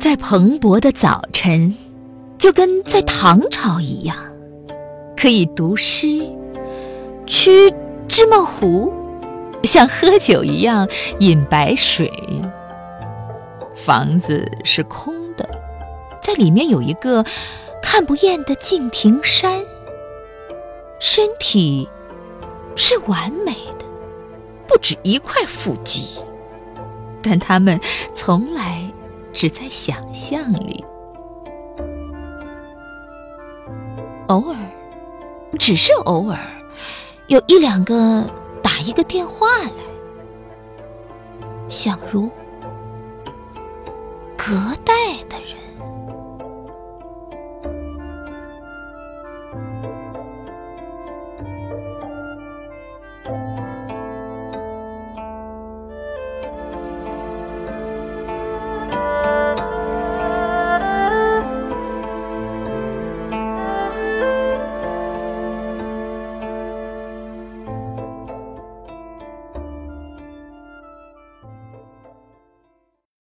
在蓬勃的早晨，就跟在唐朝一样，可以读诗、吃芝麻糊，像喝酒一样饮白水。房子是空的，在里面有一个看不厌的敬亭山。身体是完美的，不止一块腹肌，但他们从来。只在想象里。偶尔只是偶尔有一两个打一个电话来。想如隔代的人。